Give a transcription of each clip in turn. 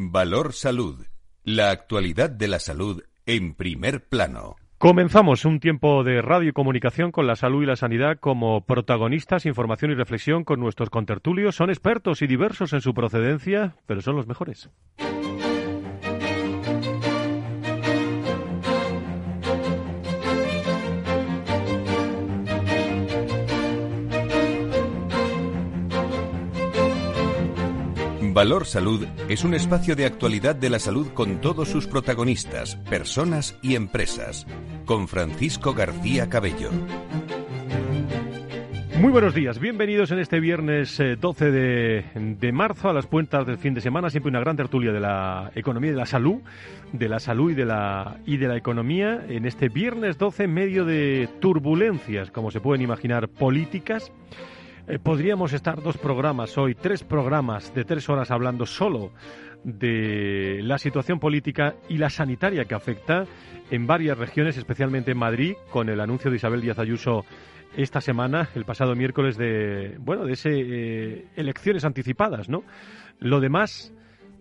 Valor Salud. La actualidad de la salud en primer plano. Comenzamos un tiempo de radio y comunicación con la salud y la sanidad como protagonistas, información y reflexión con nuestros contertulios. Son expertos y diversos en su procedencia, pero son los mejores. Valor Salud es un espacio de actualidad de la salud con todos sus protagonistas, personas y empresas. Con Francisco García Cabello. Muy buenos días, bienvenidos en este viernes 12 de, de, marzo a las puertas del fin de semana, siempre una gran tertulia de la economía y de la salud, de la salud y de la, y de la economía, en este viernes 12 en medio de turbulencias, como se pueden imaginar, políticas eh, podríamos estar dos programas hoy, tres programas de tres horas hablando solo de la situación política y la sanitaria que afecta en varias regiones, especialmente en Madrid, con el anuncio de Isabel Díaz Ayuso esta semana, el pasado miércoles, de bueno, de ese eh, elecciones anticipadas, ¿no? Lo demás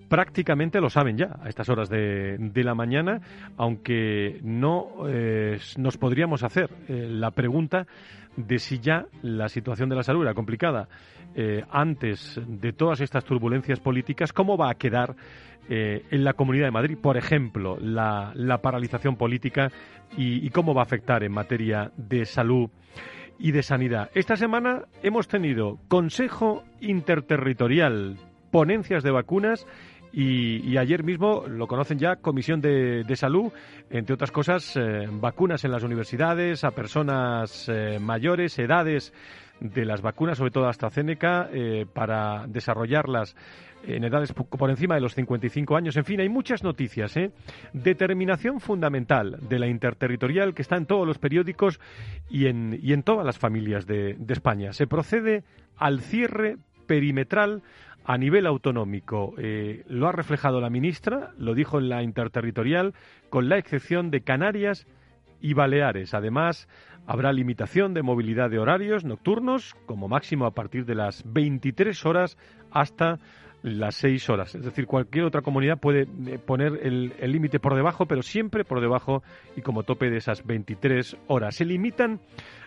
prácticamente lo saben ya a estas horas de, la mañana, aunque no eh, nos podríamos hacer la pregunta de si ya la situación de la salud era complicada eh, antes de todas estas turbulencias políticas, ¿cómo va a quedar eh, en la Comunidad de Madrid, por ejemplo, la, paralización política y, cómo va a afectar en materia de salud? y de sanidad. Esta semana hemos tenido Consejo Interterritorial, ponencias de vacunas y, ayer mismo, lo conocen ya, Comisión de, Salud, entre otras cosas, eh, vacunas en las universidades a personas eh, mayores, edades de las vacunas, sobre todo AstraZeneca, eh, para desarrollarlas en edades por encima de los 55 años. En fin, hay muchas noticias. Determinación fundamental de la interterritorial que está en todos los periódicos y en, y en todas las familias de, de España. Se procede al cierre perimetral a nivel autonómico. Eh, lo ha reflejado la ministra, lo dijo en la interterritorial, con la excepción de Canarias y Baleares. Además, habrá limitación de movilidad de horarios nocturnos, como máximo a partir de las 23 horas hasta las seis horas. Es decir, cualquier otra comunidad puede eh, poner el límite por debajo, pero siempre por debajo y como tope de esas 23 horas. Se limitan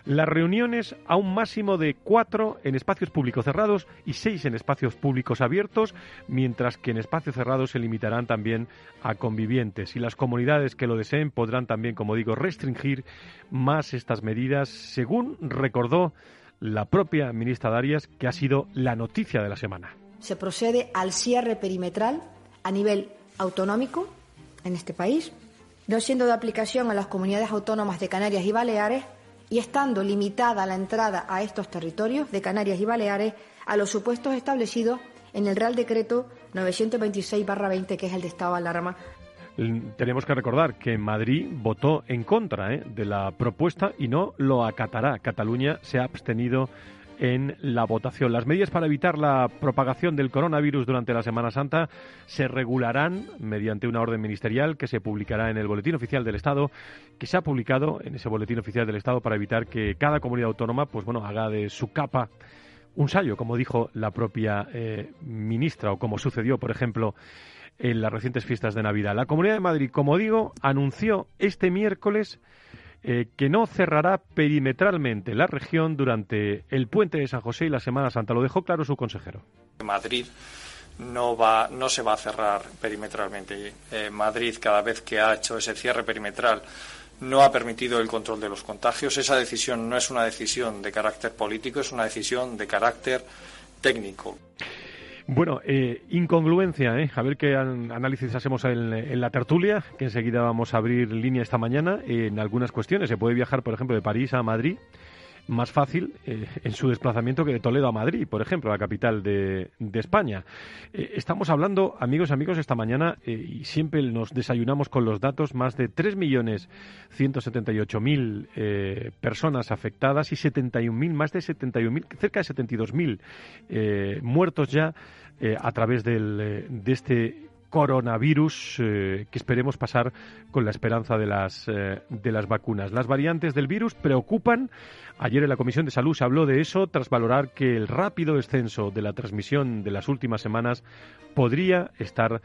las reuniones a un máximo de cuatro en espacios públicos cerrados y seis en espacios públicos abiertos, mientras que en espacios cerrados se limitarán también a convivientes. Y las comunidades que lo deseen podrán también, como digo, restringir más estas medidas, según recordó la propia ministra Darias, que ha sido la noticia de la semana se procede al cierre perimetral a nivel autonómico en este país, no siendo de aplicación a las comunidades autónomas de Canarias y Baleares y estando limitada la entrada a estos territorios de Canarias y Baleares a los supuestos establecidos en el Real Decreto 926-20, que es el de estado de alarma. Tenemos que recordar que Madrid votó en contra ¿eh? de la propuesta y no lo acatará. Cataluña se ha abstenido en la votación. Las medidas para evitar la propagación del coronavirus durante la Semana Santa se regularán mediante una orden ministerial que se publicará en el Boletín Oficial del Estado, que se ha publicado en ese Boletín Oficial del Estado para evitar que cada comunidad autónoma, pues bueno, haga de su capa un sallo, como dijo la propia eh, ministra, o como sucedió, por ejemplo, en las recientes fiestas de Navidad. La Comunidad de Madrid, como digo, anunció este miércoles eh, que no cerrará perimetralmente la región durante el puente de San José y la Semana Santa. Lo dejó claro su consejero. Madrid no, va, no se va a cerrar perimetralmente. Eh, Madrid, cada vez que ha hecho ese cierre perimetral, no ha permitido el control de los contagios. Esa decisión no es una decisión de carácter político, es una decisión de carácter técnico. Bueno, eh, incongruencia, ¿eh? a ver qué análisis hacemos en, la tertulia, que enseguida vamos a abrir línea esta mañana en algunas cuestiones. Se puede viajar, por ejemplo, de París a Madrid más fácil eh, en su desplazamiento que de Toledo a Madrid, por ejemplo, la capital de, España. Eh, estamos hablando, amigos, amigos, esta mañana, y siempre nos desayunamos con los datos, más de 3.178.000 personas afectadas y 71.000, más de 71.000, cerca de 72.000 muertos ya eh, a través del, eh, de este coronavirus eh, que esperemos pasar con la esperanza de las, de las vacunas. Las variantes del virus preocupan. Ayer en la Comisión de Salud se habló de eso tras valorar que el rápido descenso de la transmisión de las últimas semanas podría estar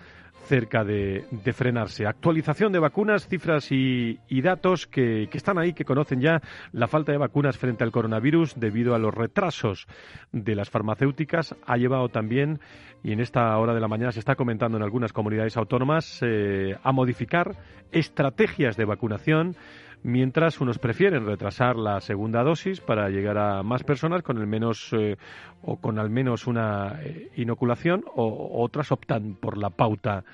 cerca de, frenarse. Actualización de vacunas, cifras y, datos que, que, están ahí, que conocen ya la falta de vacunas frente al coronavirus debido a los retrasos de las farmacéuticas. Ha llevado también, y en esta hora de la mañana se está comentando en algunas comunidades autónomas, eh, a modificar estrategias de vacunación mientras unos prefieren retrasar la segunda dosis para llegar a más personas con el menos eh, o con al menos una eh, inoculación o otras optan por la pauta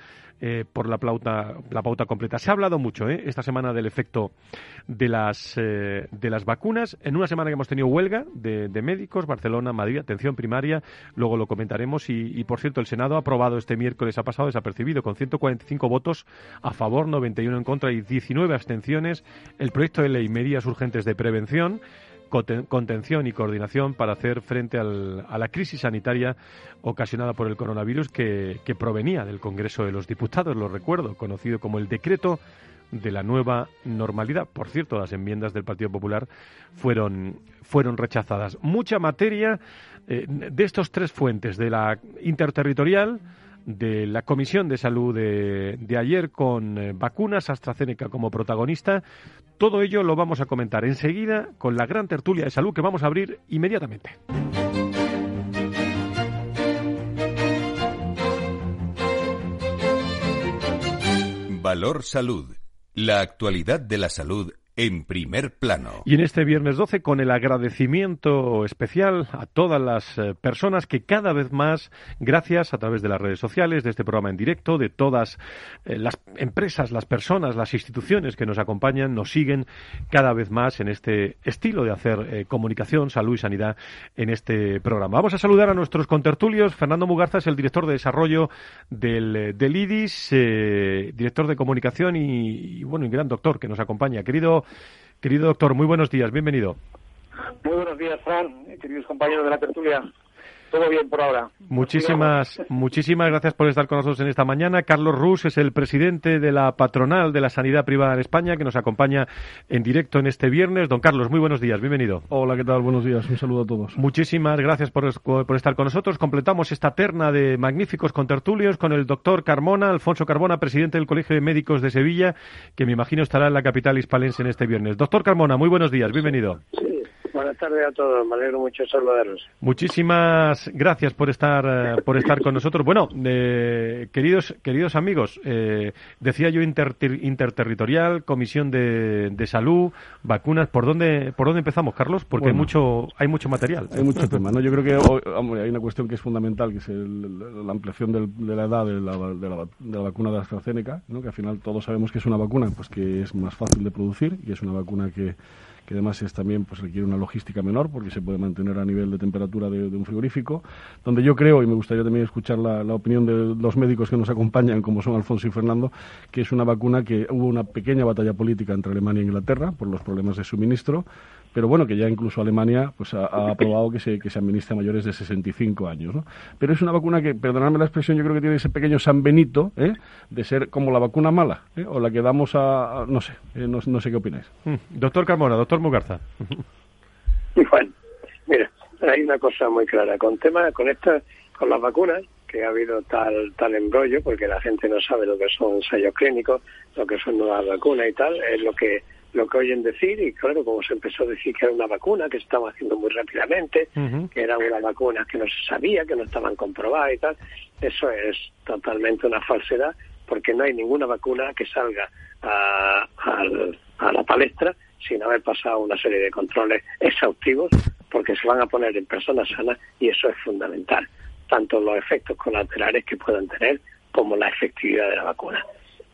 eh, por la pauta, la pauta completa. Se ha hablado mucho ¿eh? esta semana del efecto de las, eh, de las vacunas. En una semana que hemos tenido huelga de, médicos, Barcelona, Madrid, atención primaria, luego lo comentaremos. Y, por cierto, el Senado ha aprobado este miércoles, ha pasado desapercibido, con 145 votos a favor, 91 en contra y 19 abstenciones, el proyecto de ley Medidas Urgentes de Prevención contención y coordinación para hacer frente a la crisis sanitaria ocasionada por el coronavirus que, provenía del Congreso de los Diputados, lo recuerdo, conocido como el decreto de la nueva normalidad. Por cierto, las enmiendas del Partido Popular fueron, fueron rechazadas. Mucha materia eh, de estos tres fuentes, de la interterritorial, de la Comisión de Salud de, ayer con eh, vacunas AstraZeneca como protagonista. Todo ello lo vamos a comentar enseguida con la gran tertulia de salud que vamos a abrir inmediatamente. Valor Salud. La actualidad de la salud en primer plano. Y en este viernes 12 con el agradecimiento especial a todas las eh, personas que cada vez más, gracias a través de las redes sociales, de este programa en directo, de todas eh, las empresas, las personas, las instituciones que nos acompañan, nos siguen cada vez más en este estilo de hacer eh, comunicación, salud y sanidad en este programa. Vamos a saludar a nuestros contertulios. Fernando Mugarza es el director de desarrollo del, del IDIS, director de comunicación y, y, bueno, y gran doctor que nos acompaña. Querido Querido, doctor, muy buenos días, bienvenido. Muy buenos días, Fran, queridos compañeros de la tertulia. Todo bien por ahora. Muchísimas, muchísimas gracias por estar con nosotros en esta mañana. Carlos Rus es el presidente de la patronal de la sanidad privada en España, que nos acompaña en directo en este viernes. Don Carlos, muy buenos días, bienvenido. Hola, ¿qué tal? Buenos días, un saludo a todos. Muchísimas gracias por, estar con nosotros. Completamos esta terna de magníficos contertulios con el doctor Carmona, Alfonso Carmona, presidente del Colegio de Médicos de Sevilla, que me imagino estará en la capital hispalense en este viernes. Doctor Carmona, muy buenos días, bienvenido. Buenas tardes a todos, me alegro mucho de saludaros. Muchísimas gracias por estar eh, por estar con nosotros. Bueno, eh, queridos queridos amigos, eh, decía yo interterritorial, comisión de, salud, vacunas. ¿Por dónde por dónde empezamos, Carlos? Porque hay mucho hay mucho material. Hay mucho tema, ¿no? Yo creo que hay una cuestión que es fundamental, que es la ampliación de la edad de la, de, la, de la, vacuna de AstraZeneca, ¿no? Que al final todos sabemos que es una vacuna, pues que es más fácil de producir y es una vacuna que que además es también pues requiere una logística menor porque se puede mantener a nivel de temperatura de, un frigorífico, donde yo creo, y me gustaría también escuchar la, la, opinión de los médicos que nos acompañan, como son Alfonso y Fernando, que es una vacuna que hubo una pequeña batalla política entre Alemania e Inglaterra por los problemas de suministro, pero bueno, que ya incluso Alemania pues ha, aprobado que se, que se administre a mayores de 65 años. ¿no? Pero es una vacuna que, perdonadme la expresión, yo creo que tiene ese pequeño San Benito ¿eh? de ser como la vacuna mala, ¿eh? o la que damos a, no sé, eh, no, sé qué opináis. Mm. Doctor Carmona, doctor Mugarza. Bueno, mira, hay una cosa muy clara. Con tema, con esta, con las vacunas, que ha habido tal tal embrollo, porque la gente no sabe lo que son ensayos clínicos, lo que son nuevas vacunas y tal, es lo que lo que oyen decir y claro, como se empezó a decir que era una vacuna que se estaba haciendo muy rápidamente, que era una vacuna que no se sabía, que no estaban comprobadas y tal, eso es totalmente una falsedad porque no hay ninguna vacuna que salga a, a la palestra sin haber pasado una serie de controles exhaustivos porque se van a poner en personas sanas y eso es fundamental, tanto los efectos colaterales que puedan tener como la efectividad de la vacuna.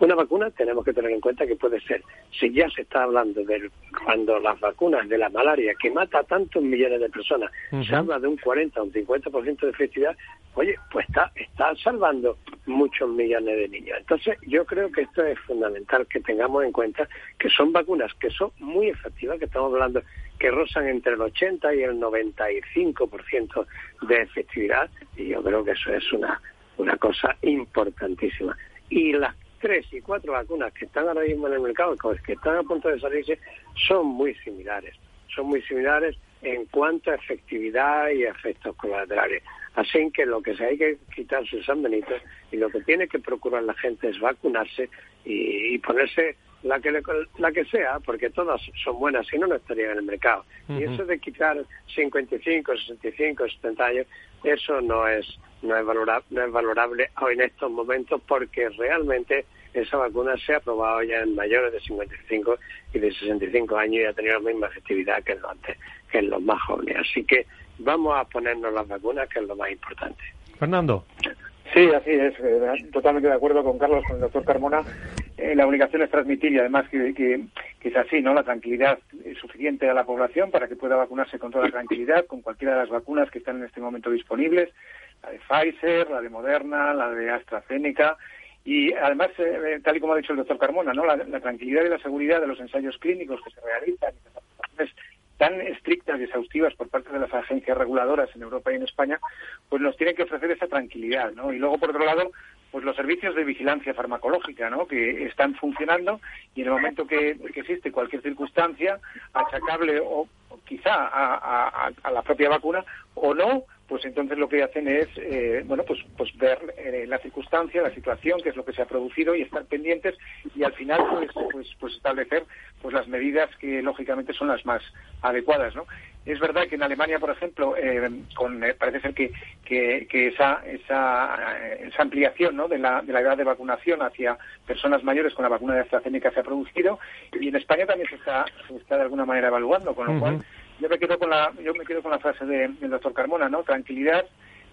Una vacuna tenemos que tener en cuenta que puede ser, si ya se está hablando de cuando las vacunas de la malaria, que mata a tantos millones de personas, se habla de un 40 o un 50% de efectividad, oye, pues está, está salvando muchos millones de niños. Entonces, yo creo que esto es fundamental que tengamos en cuenta que son vacunas que son muy efectivas, que estamos hablando que rozan entre el 80 y el 95% de efectividad, y yo creo que eso es una, una cosa importantísima. Y las tres y cuatro vacunas que están ahora mismo en el mercado, que están a punto de salirse, son muy similares. Son muy similares en cuanto a efectividad y efectos colaterales. Así que lo que se hay que quitarse San Benito y lo que tiene que procurar la gente es vacunarse y, ponerse la que la que sea, porque todas son buenas, si no, no estarían en el mercado. Y eso de quitar 55, 65, 70 años, eso no es no es valorable, no es valorable en estos momentos porque realmente esa vacuna se ha probado ya en mayores de 55 y de 65 años y ha tenido la misma efectividad que en los, que en los más jóvenes. Así que vamos a ponernos las vacunas, que es lo más importante. Fernando. Sí, así es. Eh, totalmente de acuerdo con Carlos, con el doctor Carmona. Eh, la obligación es transmitir y además que, que, es así, ¿no? La tranquilidad suficiente a la población para que pueda vacunarse con toda tranquilidad, con cualquiera de las vacunas que están en este momento disponibles, la de Pfizer, la de Moderna, la de AstraZeneca y además, eh, tal y como ha dicho el doctor Carmona, ¿no? La, tranquilidad y la seguridad de los ensayos clínicos que se realizan y las aplicaciones tan estrictas y exhaustivas por parte de las agencias reguladoras en Europa y en España, pues nos tienen que ofrecer esa tranquilidad, ¿no? Y luego, por otro lado, pues los servicios de vigilancia farmacológica, ¿no? Que están funcionando y en el momento que, existe cualquier circunstancia achacable o, quizá a, la propia vacuna o no, pues entonces lo que hacen es, eh, bueno, pues, pues ver eh, la circunstancia, la situación, qué es lo que se ha producido y estar pendientes y al final pues, pues, pues establecer pues las medidas que lógicamente son las más adecuadas, ¿no? Es verdad que en Alemania, por ejemplo, eh, con, parece ser que, que, esa, esa, esa, ampliación ¿no? de, la, de la edad de vacunación hacia personas mayores con la vacuna de AstraZeneca se ha producido y en España también se está, se está de alguna manera evaluando, con lo cual yo me quedo con la, yo me quedo con la frase del doctor Carmona, ¿no? Tranquilidad,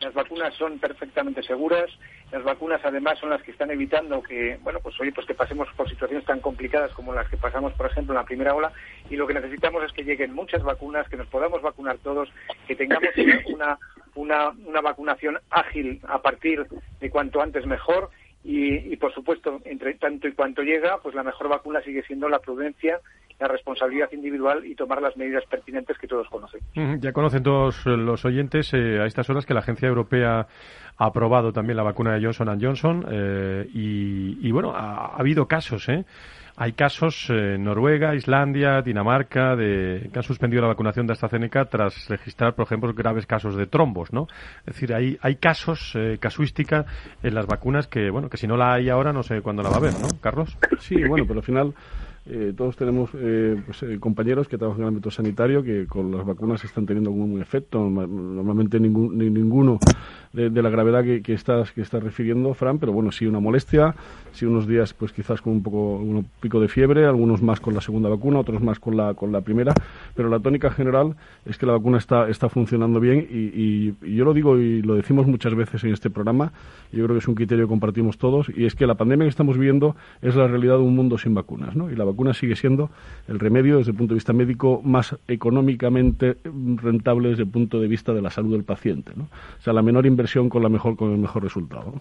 las vacunas son perfectamente seguras, las vacunas además son las que están evitando que, bueno, pues oye, pues que pasemos por situaciones tan complicadas como las que pasamos, por ejemplo, en la primera ola, y lo que necesitamos es que lleguen muchas vacunas, que nos podamos vacunar todos, que tengamos una, una, una vacunación ágil a partir de cuanto antes mejor, y, y por supuesto, entre tanto y cuanto llega, pues la mejor vacuna sigue siendo la prudencia la responsabilidad individual y tomar las medidas pertinentes que todos conocen. Ya conocen todos los oyentes eh, a estas horas que la Agencia Europea ha aprobado también la vacuna de Johnson Johnson eh, y, bueno, ha, habido casos, ¿eh? Hay casos en Noruega, Islandia, Dinamarca, de, que han suspendido la vacunación de AstraZeneca tras registrar, por ejemplo, graves casos de trombos, ¿no? Es decir, hay, hay casos, eh, casuística en las vacunas que, bueno, que si no la hay ahora no sé cuándo la va a haber, ¿no, Carlos? Sí, bueno, pero al final eh, todos tenemos eh, pues, eh, compañeros que trabajan en el ámbito sanitario que con las vacunas están teniendo algún efecto. Normalmente ningún, ninguno de, la gravedad que, que, estás, que estás refiriendo, Fran, pero bueno, sí una molestia, sí unos días pues quizás con un poco un pico de fiebre, algunos más con la segunda vacuna, otros más con la, con la primera, pero la tónica general es que la vacuna está, está funcionando bien y, y, yo lo digo y lo decimos muchas veces en este programa, yo creo que es un criterio que compartimos todos, y es que la pandemia que estamos viviendo es la realidad de un mundo sin vacunas, ¿no? Y la vacuna sigue siendo el remedio desde el punto de vista médico más económicamente rentable desde el punto de vista de la salud del paciente, ¿no? O sea, la menor inversión con la mejor con el mejor resultado.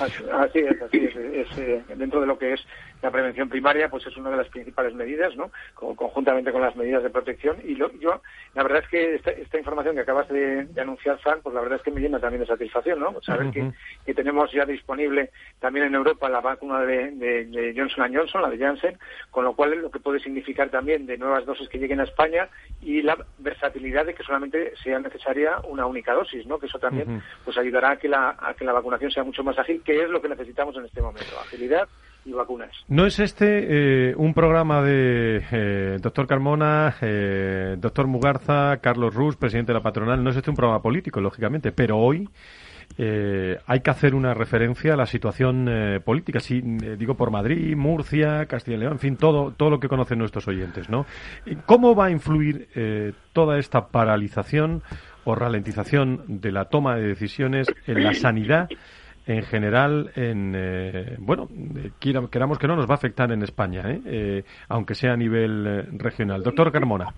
Así es, así es. Eh, dentro de lo que es la prevención primaria, pues es una de las principales medidas, ¿no? conjuntamente con las medidas de protección. Y yo, la verdad es que esta, información que acabas de, anunciar, Frank, pues la verdad es que me llena también de satisfacción, ¿no? Saber que, tenemos ya disponible también en Europa la vacuna de, de, Johnson Johnson, la de Janssen, con lo cual lo que puede significar también de nuevas dosis que lleguen a España y la versatilidad de que solamente sea necesaria una única dosis, ¿no? Que eso también pues ayudará a que la, a que la vacunación sea mucho más ágil, que es lo que necesitamos en este momento, agilidad ¿No es este eh, un programa de eh, doctor Carmona, eh, doctor Mugarza, Carlos Rus, presidente de la patronal? No es este un programa político, lógicamente, pero hoy hay que hacer una referencia a la situación política, sí, digo por Madrid, Murcia, Castilla y León, en fin, todo, todo lo que conocen nuestros oyentes, ¿no? ¿Cómo va a influir toda esta paralización o ralentización de la toma de decisiones en la sanidad en general, en eh, bueno, queramos que no, nos va a afectar en España, ¿eh? Eh, aunque sea a nivel regional. Doctor Carmona.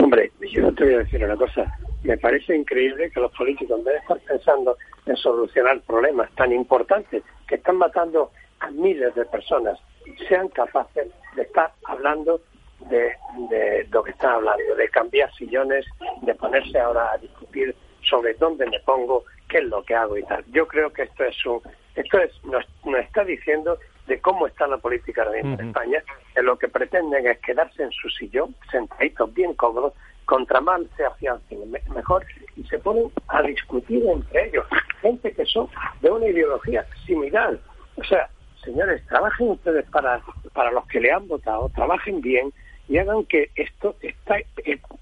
Hombre, yo te voy a decir una cosa. Me parece increíble que los políticos, en vez de estar pensando en solucionar problemas tan importantes que están matando a miles de personas, sean capaces de estar hablando de, de lo que están hablando, de cambiar sillones, de ponerse ahora a discutir sobre dónde me pongo, qué es lo que hago y tal. Yo creo que esto es un, esto es, nos, está diciendo de cómo está la política en España, que lo que pretenden es quedarse en su sillón, sentaditos bien cómodos, contra mal se afiancen mejor y se ponen a discutir entre ellos. Gente que son de una ideología similar. O sea, señores, trabajen ustedes para, para los que le han votado, trabajen bien y hagan que esto, esta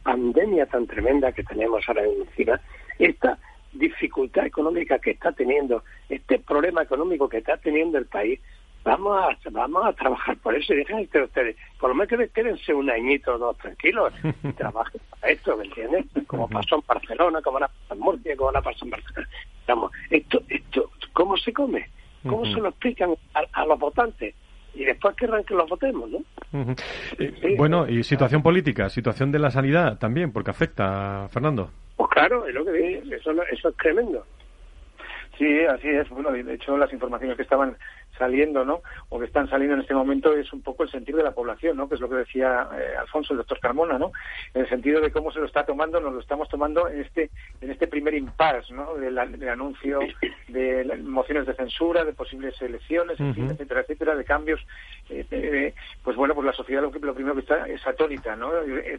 pandemia tan tremenda que tenemos ahora encima, esta dificultad económica que está teniendo, este problema económico que está teniendo el país, vamos a, vamos a trabajar por eso y dejen que ustedes, por lo menos quédense un añito o dos tranquilos y trabajen para esto, ¿me entiendes? Como pasó en Barcelona, como la pasó en Murcia, como la pasó en Barcelona. Vamos, esto, esto, ¿cómo se come? ¿Cómo se lo explican a, los votantes? y después querrán que los votemos, ¿no? Eh, bueno, y situación política, situación de la sanidad también, porque afecta, Fernando. Claro, es lo que digo, eso, eso es tremendo. Sí, así es. Bueno, de hecho, las informaciones que estaban saliendo, ¿no? O que están saliendo en este momento es un poco el sentido de la población, ¿no? Que es lo que decía eh, Alfonso, el doctor Carmona, ¿no? En el sentido de cómo se lo está tomando, nos lo estamos tomando en este en este primer impasse, ¿no? Del, anuncio de mociones de censura, de posibles elecciones, etcétera, etcétera, de cambios. Eh, pues bueno, pues la sociedad lo, lo, primero que está es atónita, ¿no? Eh,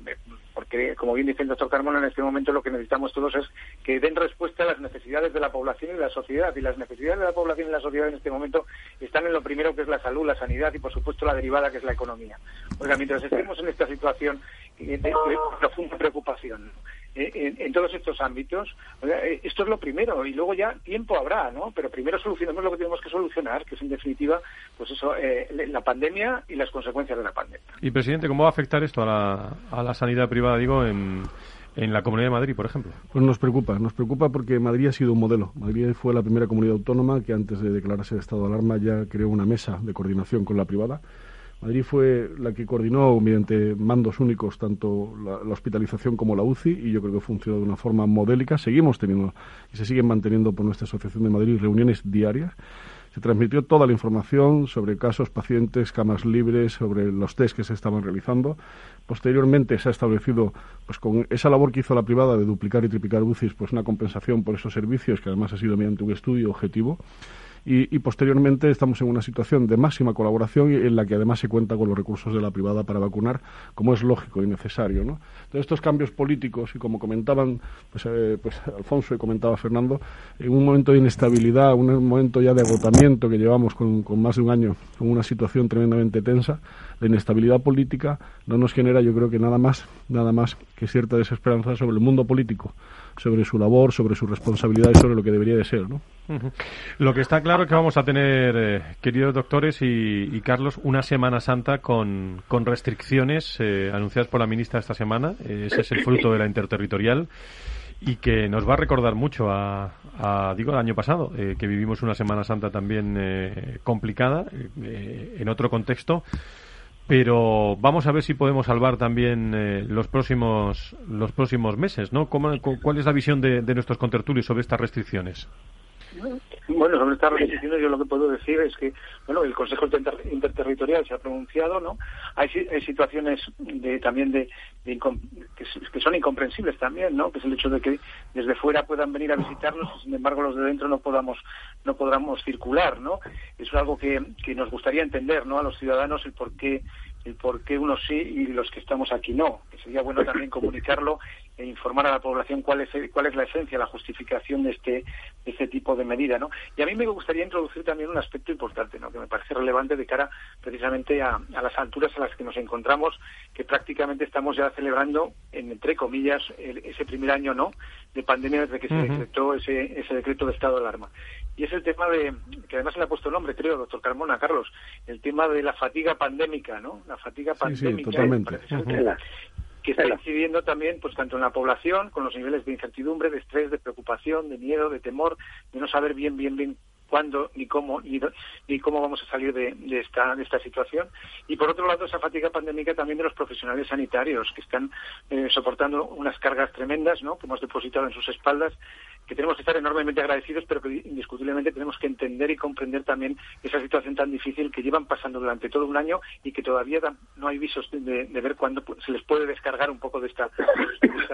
porque, como bien dice el doctor Carmona, en este momento lo que necesitamos todos es que den respuesta a las necesidades de la población y de la sociedad. Y las necesidades de la población y la sociedad en este momento están en lo primero que es la salud, la sanidad y por supuesto la derivada que es la economía. Oiga, mientras estemos en esta situación de, profunda preocupación eh, en, todos estos ámbitos, eh, esto es lo primero y luego ya tiempo habrá, ¿no? Pero primero solucionemos lo que tenemos que solucionar, que es en definitiva, pues eso, eh, la pandemia y las consecuencias de la pandemia. Y presidente, ¿cómo va a afectar esto a la, a la sanidad privada, digo, en en la Comunidad de Madrid, por ejemplo? Pues nos preocupa, nos preocupa porque Madrid ha sido un modelo. Madrid fue la primera comunidad autónoma que antes de declararse el estado de alarma ya creó una mesa de coordinación con la privada. Madrid fue la que coordinó mediante mandos únicos tanto la, hospitalización como la UCI y yo creo que funcionó de una forma modélica. Seguimos teniendo y se siguen manteniendo por nuestra Asociación de Madrid reuniones diarias transmitió toda la información sobre casos, pacientes, camas libres, sobre los test que se estaban realizando. Posteriormente se ha establecido, pues con esa labor que hizo la privada de duplicar y triplicar UCIs, pues una compensación por esos servicios, que además ha sido mediante un estudio objetivo y, posteriormente estamos en una situación de máxima colaboración en la que además se cuenta con los recursos de la privada para vacunar, como es lógico y necesario. ¿no? Entonces, estos cambios políticos, y como comentaban pues, eh, pues, Alfonso y comentaba Fernando, en un momento de inestabilidad, un momento ya de agotamiento que llevamos con, con más de un año, con una situación tremendamente tensa, la inestabilidad política no nos genera, yo creo que nada más, nada más que cierta desesperanza sobre el mundo político, sobre su labor, sobre su responsabilidad y sobre lo que debería de ser, ¿no? Lo que está claro es que vamos a tener, eh, queridos doctores y, Carlos, una Semana Santa con, con restricciones eh, anunciadas por la ministra esta semana. ese es el fruto de la interterritorial y que nos va a recordar mucho a, digo, el año pasado, eh, que vivimos una Semana Santa también complicada, en otro contexto pero vamos a ver si podemos salvar también eh, los próximos los próximos meses, ¿no? ¿Cuál es la visión de, de nuestros contertulios sobre estas restricciones? Bueno, sobre estas yo lo que puedo decir es que, bueno, el Consejo Interterritorial se ha pronunciado, ¿no? Hay, situaciones de, también de, que, son incomprensibles también, ¿no? Que es el hecho de que desde fuera puedan venir a visitarnos y sin embargo los de dentro no podamos no podamos circular, ¿no? Eso es algo que, que nos gustaría entender, ¿no? A los ciudadanos el por qué el por qué unos sí y los que estamos aquí no. Que sería bueno también comunicarlo e informar a la población cuál es, cuál es la esencia, la justificación de este, de este tipo de medida. ¿no? Y a mí me gustaría introducir también un aspecto importante ¿no? que me parece relevante de cara precisamente a, a las alturas a las que nos encontramos, que prácticamente estamos ya celebrando, entre comillas, ese primer año no de pandemia desde que se decretó ese, ese decreto de estado de alarma y es el tema de, que además le ha puesto nombre, creo, doctor Carmona, Carlos, el tema de la fatiga pandémica, ¿no? La fatiga pandémica. Que está incidiendo también, pues tanto en la población, con los niveles de incertidumbre, de estrés, de preocupación, de miedo, de temor, de no saber bien, bien, bien cuándo ni cómo ni, ni cómo vamos a salir de, esta, de esta situación. Y por otro lado, esa fatiga pandémica también de los profesionales sanitarios que están eh, soportando unas cargas tremendas ¿no? que hemos depositado en sus espaldas, que tenemos que estar enormemente agradecidos, pero que indiscutiblemente tenemos que entender y comprender también esa situación tan difícil que llevan pasando durante todo un año y que todavía no hay visos de, ver cuándo se les puede descargar un poco de esta,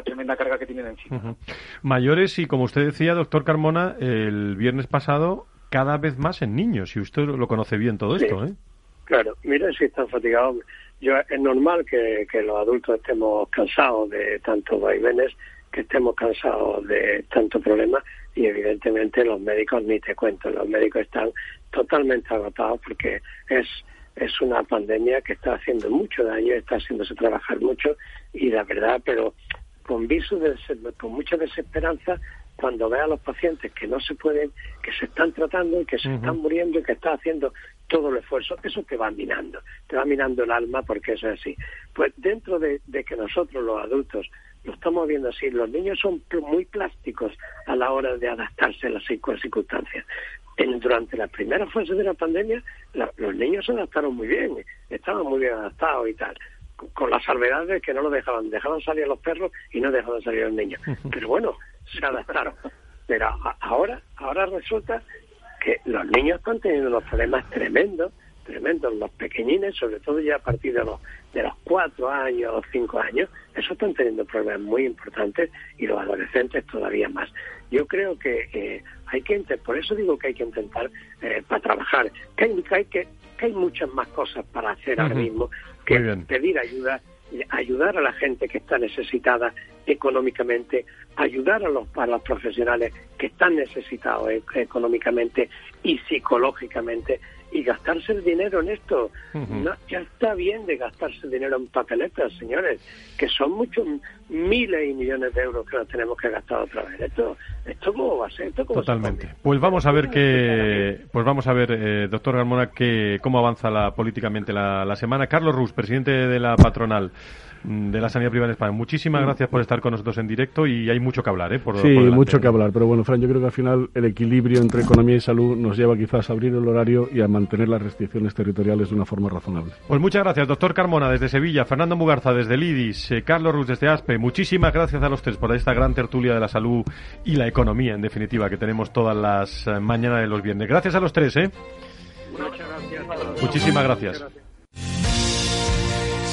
tremenda carga que tienen encima. Mayores y, como usted decía, doctor Carmona, el viernes pasado cada vez más en niños, y usted lo conoce bien todo esto, ¿eh? Claro, mira si están fatigados. yo es normal que, que los adultos estemos cansados de tantos vaivenes, que estemos cansados de tantos problemas y evidentemente los médicos ni te cuento, los médicos están totalmente agotados porque es es una pandemia que está haciendo mucho daño, está haciéndose trabajar mucho y la verdad, pero con viso de, con mucha desesperanza cuando ve a los pacientes que no se pueden, que se están tratando y que se están muriendo y que está haciendo todo el esfuerzo, eso te va minando, te va minando el alma porque eso es así. Pues dentro de, que nosotros los adultos lo estamos viendo así, los niños son muy plásticos a la hora de adaptarse a las circunstancias. En, durante la primera fase de la pandemia, los niños se adaptaron muy bien, estaban muy bien adaptados y tal con las salvedades que no lo dejaban, dejaban salir a los perros y no dejaban salir a los niños. Pero bueno, se adaptaron. Pero ahora, ahora resulta que los niños están teniendo unos problemas tremendos, tremendos, los pequeñines, sobre todo ya a partir de los de los cuatro años o cinco años, eso están teniendo problemas muy importantes y los adolescentes todavía más. Yo creo que eh, hay que, por eso digo que hay que intentar eh, para trabajar, que hay, que, que, hay muchas más cosas para hacer ahora mismo que pedir ayuda, ayudar a la gente que está necesitada económicamente, ayudar a los, a los profesionales que están necesitados e, económicamente y psicológicamente y gastarse el dinero en esto. no, ya está bien de gastarse dinero en papeletas, señores, que son muchos miles y millones de euros que nos tenemos que gastar otra vez. Esto, esto cómo va a ser, Totalmente. Pues vamos a ver que, pues vamos a ver, eh, doctor Garmona, que cómo avanza la, políticamente la, la semana. Carlos Rus, presidente de la patronal. De la sanidad privada en España. Muchísimas mm. gracias por estar con nosotros en directo y hay mucho que hablar, ¿eh? sí, mucho que hablar. Pero bueno, Fran, yo creo que al final el equilibrio entre economía y salud nos lleva quizás a abrir el horario y a mantener las restricciones territoriales de una forma razonable. Pues muchas gracias, doctor Carmona desde Sevilla, Fernando Mugarza desde Lidis, eh, Carlos Ruz desde Aspe. Muchísimas gracias a los tres por esta gran tertulia de la salud y la economía, en definitiva, que tenemos todas las eh, mañanas de los viernes. Gracias a los tres, ¿eh? Muchas gracias. Muchísimas gracias.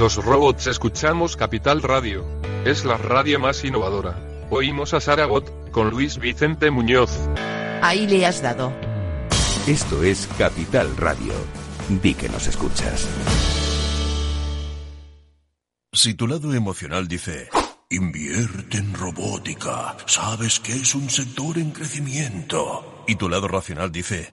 Los robots escuchamos Capital Radio. Es la radio más innovadora. Oímos a Saragot, con Luis Vicente Muñoz. Ahí le has dado. Esto es Capital Radio. Di que nos escuchas. Si tu lado emocional dice, invierte en robótica, sabes que es un sector en crecimiento. Y tu lado racional dice,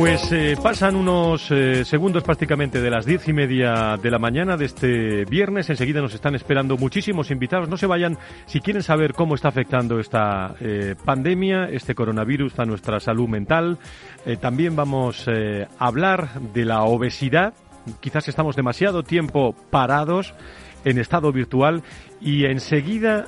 Pues eh, pasan unos eh, segundos prácticamente de las diez y media de la mañana de este viernes. Enseguida nos están esperando muchísimos invitados. No se vayan si quieren saber cómo está afectando esta eh, pandemia, este coronavirus a nuestra salud mental. también vamos a hablar de la obesidad. Quizás estamos demasiado tiempo parados en estado virtual y enseguida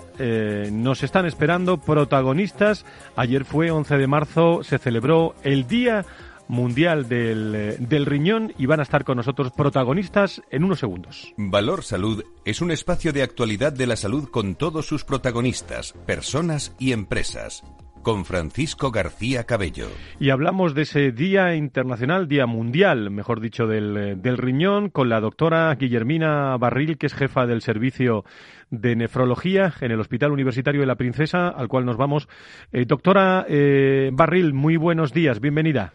nos están esperando protagonistas. Ayer fue 11 de marzo, se celebró el Día Mundial del, eh, del Riñón y van a estar con nosotros protagonistas en unos segundos. Valor Salud es un espacio de actualidad de la salud con todos sus protagonistas, personas y empresas con Francisco García Cabello. Y hablamos de ese Día Internacional, Día Mundial, mejor dicho, del, eh, del, riñón, con la doctora Guillermina Barril, que es jefa del servicio de nefrología en el Hospital Universitario de la Princesa, al cual nos vamos. Eh, doctora Barril, muy buenos días, bienvenida.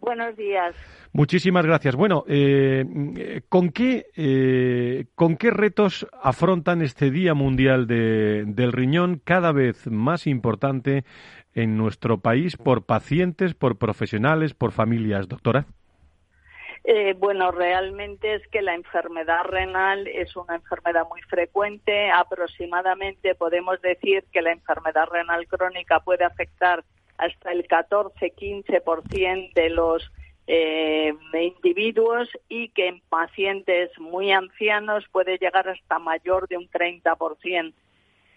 Buenos días. Muchísimas gracias. Bueno, eh, ¿con, qué, eh, ¿con qué retos afrontan este Día Mundial del Riñón cada vez más importante en nuestro país por pacientes, por profesionales, por familias, doctora? Eh, bueno, realmente es que la enfermedad renal es una enfermedad muy frecuente. Aproximadamente podemos decir que la enfermedad renal crónica puede afectar hasta el 14-15% de los eh, individuos y que en pacientes muy ancianos puede llegar hasta mayor de un 30%.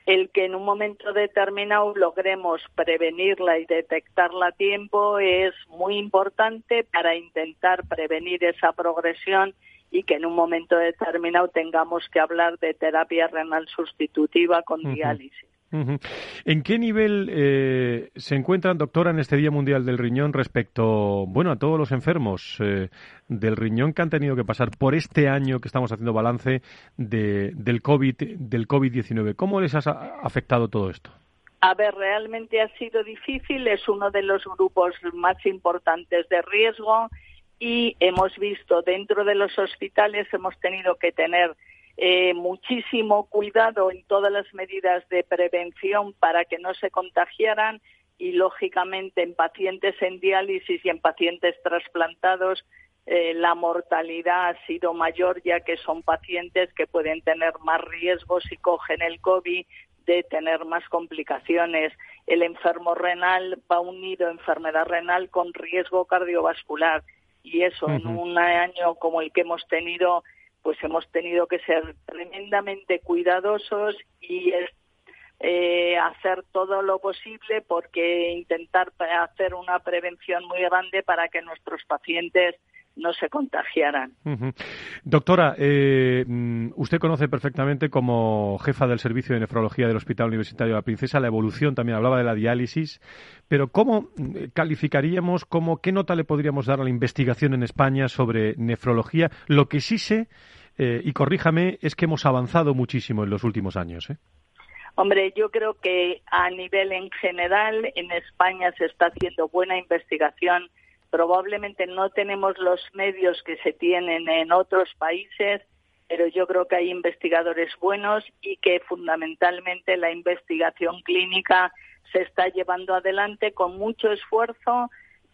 El que en un momento determinado logremos prevenirla y detectarla a tiempo es muy importante para intentar prevenir esa progresión y que en un momento determinado tengamos que hablar de terapia renal sustitutiva con diálisis. ¿En qué nivel eh, se encuentran, doctora, en este Día Mundial del Riñón respecto, bueno, a todos los enfermos eh, del riñón que han tenido que pasar por este año que estamos haciendo balance de, del COVID, del COVID-19? ¿Cómo les ha afectado todo esto? A ver, realmente ha sido difícil, es uno de los grupos más importantes de riesgo y hemos visto dentro de los hospitales hemos tenido que tener eh, muchísimo cuidado en todas las medidas de prevención para que no se contagiaran y, lógicamente, en pacientes en diálisis y en pacientes trasplantados, eh, la mortalidad ha sido mayor ya que son pacientes que pueden tener más riesgos si cogen el COVID de tener más complicaciones. El enfermo renal va unido a enfermedad renal con riesgo cardiovascular y eso en un año como el que hemos tenido pues hemos tenido que ser tremendamente cuidadosos y eh, hacer todo lo posible porque intentar hacer una prevención muy grande para que nuestros pacientes no se contagiaran. Doctora, eh, mm, usted conoce perfectamente como jefa del servicio de nefrología del Hospital Universitario de la Princesa la evolución, también hablaba de la diálisis, pero ¿cómo mm, calificaríamos, cómo, qué nota le podríamos dar a la investigación en España sobre nefrología? Lo que sí sé, eh, y corríjame, es que hemos avanzado muchísimo en los últimos años. ¿eh? Hombre, yo creo que a nivel en general en España se está haciendo buena investigación Probablemente no tenemos los medios que se tienen en otros países, pero yo creo que hay investigadores buenos y que fundamentalmente la investigación clínica se está llevando adelante con mucho esfuerzo,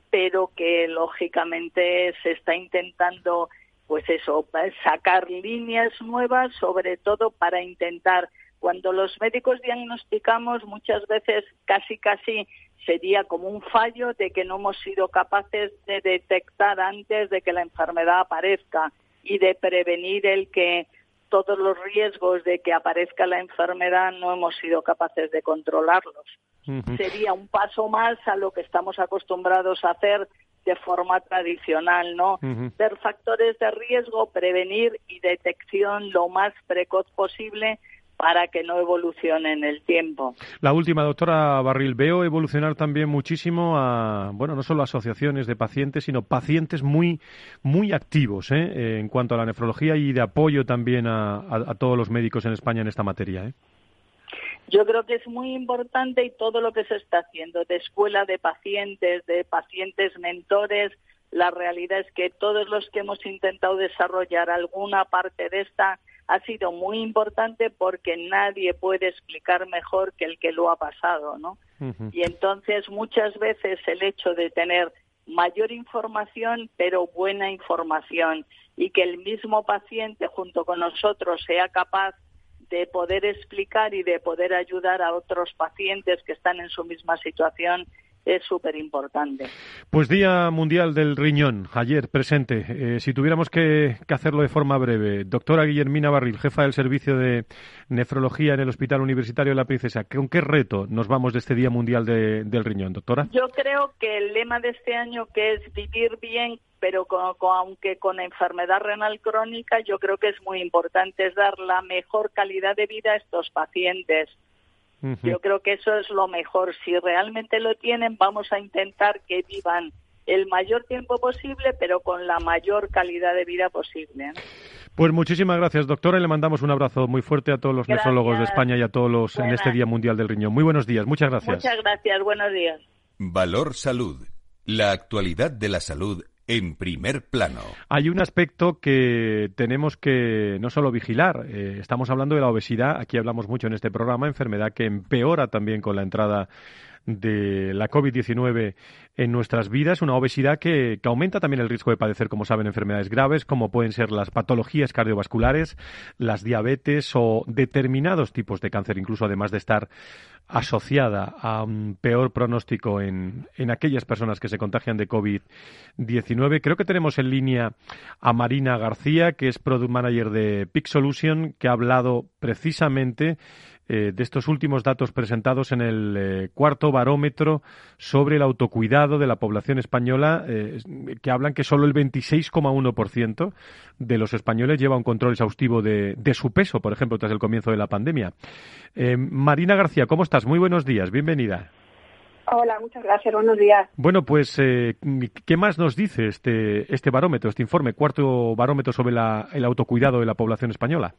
pero que lógicamente se está intentando pues eso, sacar líneas nuevas, sobre todo para intentar cuando los médicos diagnosticamos muchas veces casi casi sería como un fallo de que no hemos sido capaces de detectar antes de que la enfermedad aparezca y de prevenir el que todos los riesgos de que aparezca la enfermedad no hemos sido capaces de controlarlos. Sería un paso más a lo que estamos acostumbrados a hacer de forma tradicional, ¿no? Ver factores de riesgo, prevenir y detección lo más precoz posible para que no evolucione en el tiempo. La última, doctora Barril, veo evolucionar también muchísimo a, bueno, no solo asociaciones de pacientes, sino pacientes muy, muy activos ¿eh? en cuanto a la nefrología y de apoyo también a, todos los médicos en España en esta materia. ¿eh? Yo creo que es muy importante y todo lo que se está haciendo de escuela de pacientes, de pacientes mentores, la realidad es que todos los que hemos intentado desarrollar alguna parte de esta ha sido muy importante porque nadie puede explicar mejor que el que lo ha pasado, ¿no? Y entonces muchas veces el hecho de tener mayor información, pero buena información, y que el mismo paciente junto con nosotros sea capaz de poder explicar y de poder ayudar a otros pacientes que están en su misma situación es súper importante. Pues Día Mundial del Riñón, ayer presente. Eh, si tuviéramos que, hacerlo de forma breve, doctora Guillermina Barril, jefa del Servicio de Nefrología en el Hospital Universitario de la Princesa, ¿con qué reto nos vamos de este Día Mundial del Riñón, doctora? Yo creo que el lema de este año, que es vivir bien, pero aunque con enfermedad renal crónica, yo creo que es muy importante, es dar la mejor calidad de vida a estos pacientes yo creo que eso es lo mejor. Si realmente lo tienen, vamos a intentar que vivan el mayor tiempo posible, pero con la mayor calidad de vida posible. Pues muchísimas gracias, doctora, y le mandamos un abrazo muy fuerte a todos los nefrólogos de España y a todos los en este Día Mundial del Riñón. Muy buenos días, muchas gracias. Muchas gracias, buenos días. Valor Salud. La actualidad de la salud en primer plano. Hay un aspecto que tenemos que no solo vigilar, eh, estamos hablando de la obesidad, aquí hablamos mucho en este programa, enfermedad que empeora también con la entrada de la COVID-19 en nuestras vidas, una obesidad que, aumenta también el riesgo de padecer, como saben, enfermedades graves, como pueden ser las patologías cardiovasculares, las diabetes o determinados tipos de cáncer, incluso además de estar asociada a un peor pronóstico en, en aquellas personas que se contagian de COVID-19. Creo que tenemos en línea a Marina García, que es Product Manager de Pic Solution, que ha hablado precisamente eh, de estos últimos datos presentados en el eh, cuarto barómetro sobre el autocuidado de la población española, eh, que hablan que solo el 26,1% de los españoles lleva un control exhaustivo de, de, su peso, por ejemplo, tras el comienzo de la pandemia. Marina García, ¿cómo estás? Muy buenos días, bienvenida. Hola, muchas gracias. Buenos días. Bueno, pues, ¿qué más nos dice este, este barómetro, este informe, cuarto barómetro sobre el autocuidado de la población española?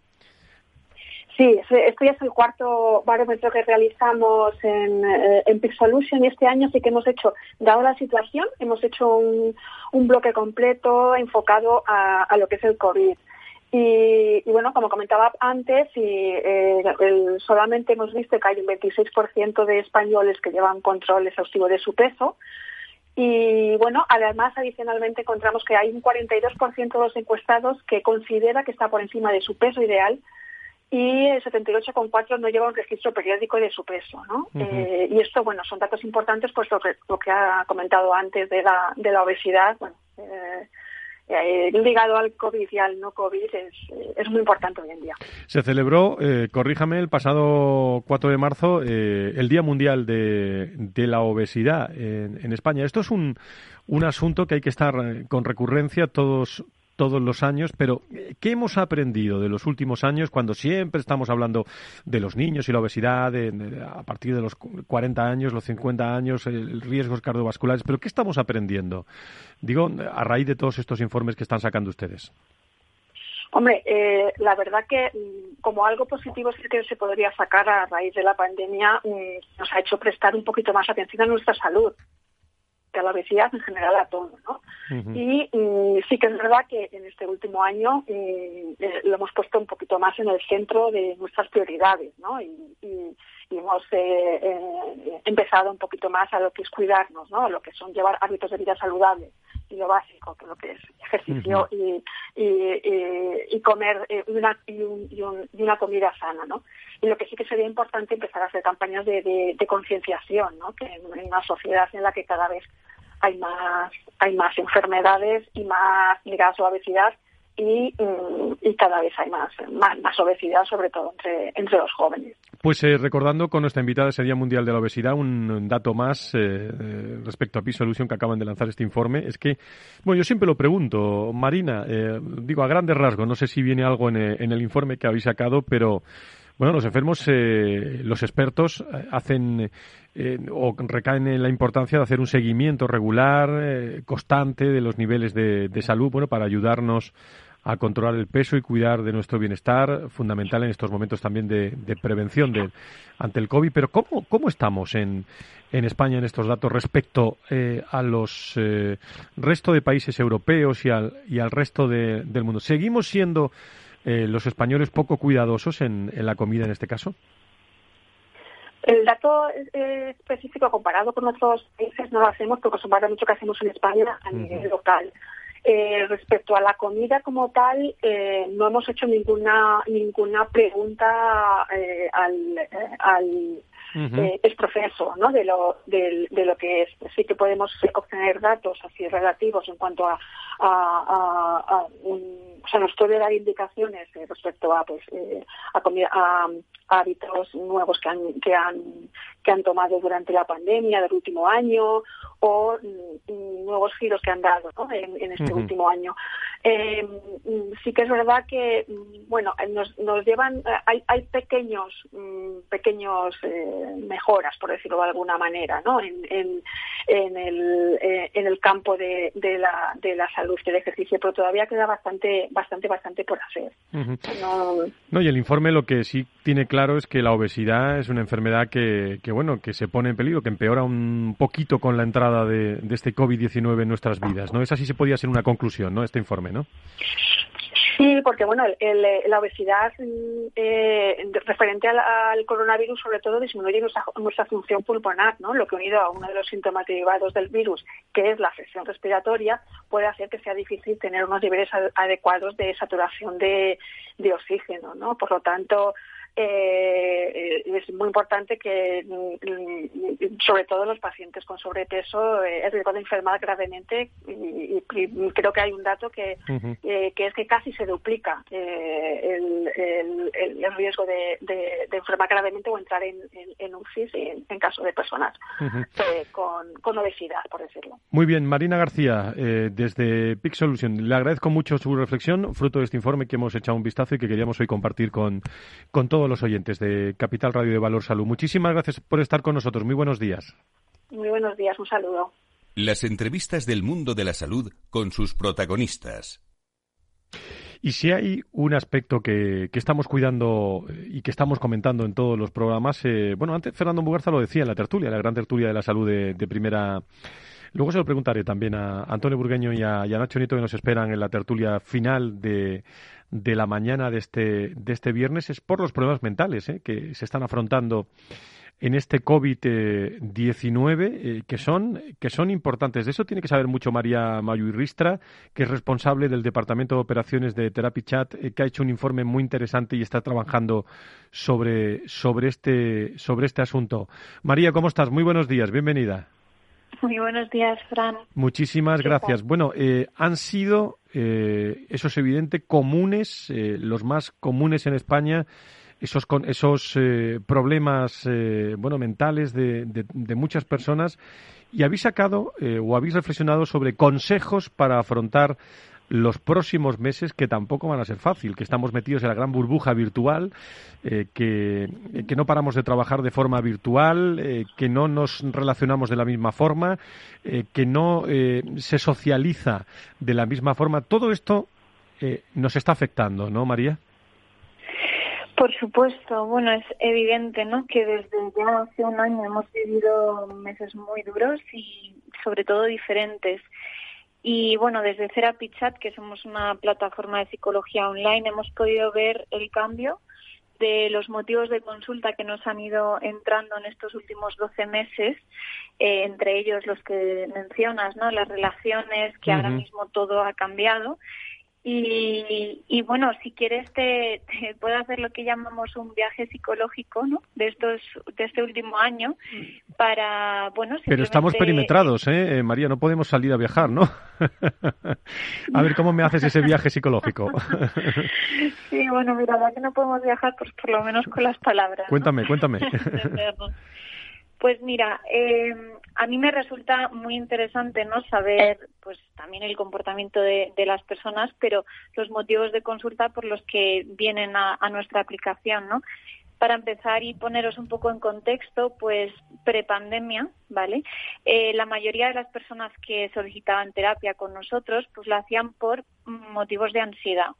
Sí, este es el cuarto barómetro que realizamos en, eh, en Pixolution y este año sí que hemos hecho, dado la situación, hemos hecho un, bloque completo enfocado a, lo que es el COVID. Y, bueno, como comentaba antes, y, eh, solamente hemos visto que hay un 26% de españoles que llevan control exhaustivo de su peso. Y bueno, además, adicionalmente, encontramos que hay un 42% de los encuestados que considera que está por encima de su peso ideal y el 78,4 no lleva un registro periódico de su peso, ¿no? Eh, y esto, bueno, son datos importantes, pues lo que, lo que ha comentado antes de la, de la obesidad, bueno, eh, eh ligado al COVID y al no COVID es, es, muy importante hoy en día. Se celebró, eh, corríjame, el pasado 4 de marzo eh, el Día Mundial de, de la Obesidad en, en, España. Esto es un, un asunto que hay que estar con recurrencia todos todos los años, pero eh, ¿qué hemos aprendido de los últimos años cuando siempre estamos hablando de los niños y la obesidad a partir de los 40 años, los 50 años, el, riesgos cardiovasculares? ¿Pero qué estamos aprendiendo? Digo, a raíz de todos estos informes que están sacando ustedes. Hombre, eh, la verdad que mm, como algo positivo sí que se podría sacar a raíz de la pandemia, mm, nos ha hecho prestar un poquito más atención a nuestra salud a la obesidad en general a todo, ¿no? Y sí que es verdad que en este último año eh, lo hemos puesto un poquito más en el centro de nuestras prioridades, ¿no? Y, hemos eh, eh, empezado un poquito más a lo que es cuidarnos, ¿no? A lo que son llevar hábitos de vida saludables y lo básico, que lo que es ejercicio y, y, comer una, y, una comida sana, ¿no? Y lo que sí que sería importante empezar a hacer campañas de, concienciación, ¿no? Que en, una sociedad en la que cada vez hay más, hay más enfermedades y más ligadas a la obesidad y, mm, y, cada vez hay más, más, obesidad, sobre todo entre, entre los jóvenes. Pues eh, recordando con nuestra invitada ese Día Mundial de la Obesidad, un dato más eh, eh, respecto a Peace Solution que acaban de lanzar este informe, es que, bueno, yo siempre lo pregunto, Marina, digo a grandes rasgos, no sé si viene algo en, el informe que habéis sacado, pero bueno, los enfermos, eh, los expertos eh, hacen eh, o recaen en la importancia de hacer un seguimiento regular, constante de los niveles de, salud, bueno, para ayudarnos a controlar el peso y cuidar de nuestro bienestar, fundamental en estos momentos también de, prevención de, ante el COVID. Pero ¿cómo, cómo estamos en, en España en estos datos respecto a los resto de países europeos y al, y al resto del mundo? ¿Seguimos siendo eh, los españoles poco cuidadosos en, la comida en este caso? El dato eh, específico comparado con otros países no lo hacemos porque compara mucho que hacemos en España a nivel local. Eh, respecto a la comida como tal, eh, no hemos hecho ninguna ninguna pregunta eh, al, eh, eh, es proceso ¿no? de, lo, de, de, lo que es. Sí que podemos obtener datos así relativos en cuanto a, a, a, a un, o sea, nos puede dar indicaciones eh, respecto a, pues, eh, a, comida, a, hábitos nuevos que han, que han que han tomado durante la pandemia del último año o mm, nuevos giros que han dado ¿no? en, en, este uh -huh. último año. Eh, sí que es verdad que mm, bueno nos, nos llevan hay, hay pequeños mm, pequeños eh, mejoras por decirlo de alguna manera no en, en, en el eh, en el campo de, de, la de la salud del ejercicio pero todavía queda bastante bastante bastante por hacer uh -huh. no, no, y el informe lo que sí tiene claro es que la obesidad es una enfermedad que, que bueno que se pone en peligro que empeora un poquito con la entrada de, de este COVID-19 en nuestras vidas no esa sí se podía ser una conclusión no este informe ¿no? Sí, porque bueno, el, el, la obesidad eh, referente al, coronavirus sobre todo disminuye nuestra, nuestra, función pulmonar, ¿no? Lo que unido a uno de los síntomas derivados del virus, que es la afección respiratoria, puede hacer que sea difícil tener unos niveles adecuados de saturación de, de oxígeno, ¿no? Por lo tanto, eh, es muy importante que, mm, sobre todo los pacientes con sobrepeso, eh, el riesgo de enfermar gravemente, y, y, creo que hay un dato que, uh -huh. eh, que es que casi se duplica eh, el, el, el, riesgo de, de, de, enfermar gravemente o entrar en, en, en UCI en, en, caso de personas uh -huh. con, con, obesidad, por decirlo. Muy bien, Marina García, eh, desde Pic Solution, le agradezco mucho su reflexión, fruto de este informe que hemos echado un vistazo y que queríamos hoy compartir con, con todos los oyentes de Capital Radio de Valor Salud. Muchísimas gracias por estar con nosotros. Muy buenos días. Muy buenos días. Un saludo. Las entrevistas del mundo de la salud con sus protagonistas. Y si hay un aspecto que, que, estamos cuidando y que estamos comentando en todos los programas, eh, bueno, antes Fernando Mugarza lo decía en la tertulia, la gran tertulia de la salud de, de primera. Luego se lo preguntaré también a Antonio Burgueño y a, y a Nacho Nieto que nos esperan en la tertulia final de, de la mañana de este, de este viernes es por los problemas mentales ¿eh? que se están afrontando en este COVID-19 eh, que, son, que son importantes. De eso tiene que saber mucho María Mayuirristra, que es responsable del Departamento de Operaciones de Therapy Chat, eh, que ha hecho un informe muy interesante y está trabajando sobre, sobre, este, sobre este asunto. María, ¿cómo estás? Muy buenos días, bienvenida. Muy buenos días, Fran. Muchísimas gracias. Bueno, eh, han sido, eh, eso es evidente, comunes, eh, los más comunes en España, esos, con, esos eh, problemas eh, bueno, mentales de, de, de, muchas personas y habéis sacado o habéis reflexionado sobre consejos para afrontar los próximos meses que tampoco van a ser fácil, que estamos metidos en la gran burbuja virtual, eh, que, que, no paramos de trabajar de forma virtual, eh, que no nos relacionamos de la misma forma, eh, que no se socializa de la misma forma. Todo esto nos está afectando, ¿no, María? Por supuesto, bueno, es evidente, ¿no? Que desde ya hace un año hemos vivido meses muy duros y sobre todo diferentes. Y bueno, desde Therapy Chat, que somos una plataforma de psicología online, hemos podido ver el cambio de los motivos de consulta que nos han ido entrando en estos últimos 12 meses, eh, entre ellos los que mencionas, ¿no? Las relaciones, que uh -huh. ahora mismo todo ha cambiado. Y, y, bueno, si quieres te, te, puedo hacer lo que llamamos un viaje psicológico, ¿no? De estos de este último año para bueno. Simplemente... Pero estamos perimetrados, ¿eh? María, no podemos salir a viajar, ¿no? a ver cómo me haces ese viaje psicológico. sí, bueno, mira, ya que no podemos viajar, pues por lo menos con las palabras. Cuéntame, cuéntame. Pues mira, eh, a mí me resulta muy interesante no saber, pues también el comportamiento de, las personas, pero los motivos de consulta por los que vienen a, a nuestra aplicación, ¿no? Para empezar y poneros un poco en contexto, pues prepandemia, ¿vale? Eh, la mayoría de las personas que solicitaban terapia con nosotros, pues lo hacían por motivos de ansiedad,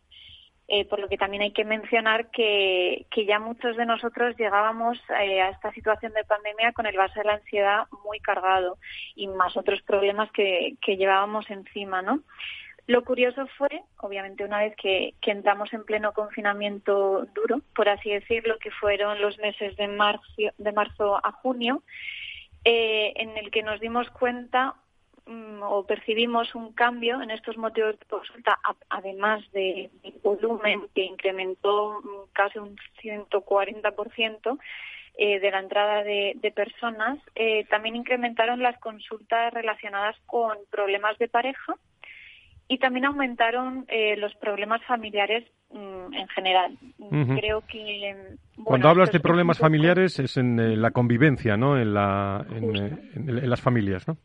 eh, por lo que también hay que mencionar que, ya muchos de nosotros llegábamos eh, a esta situación de pandemia con el base de la ansiedad muy cargado y más otros problemas que, que llevábamos encima, ¿no? Lo curioso fue, obviamente, una vez que, entramos en pleno confinamiento duro, por así decirlo, que fueron los meses de marzo, de marzo a junio, eh, en el que nos dimos cuenta mm, o percibimos un cambio en estos motivos de consulta, además de, volumen que incrementó mm, casi un 140%, eh, de la entrada de, personas, eh, también incrementaron las consultas relacionadas con problemas de pareja y también aumentaron eh, los problemas familiares mm, en general. Creo que cuando hablas de problemas familiares es en la convivencia, ¿no? En, la, en, las familias, ¿no?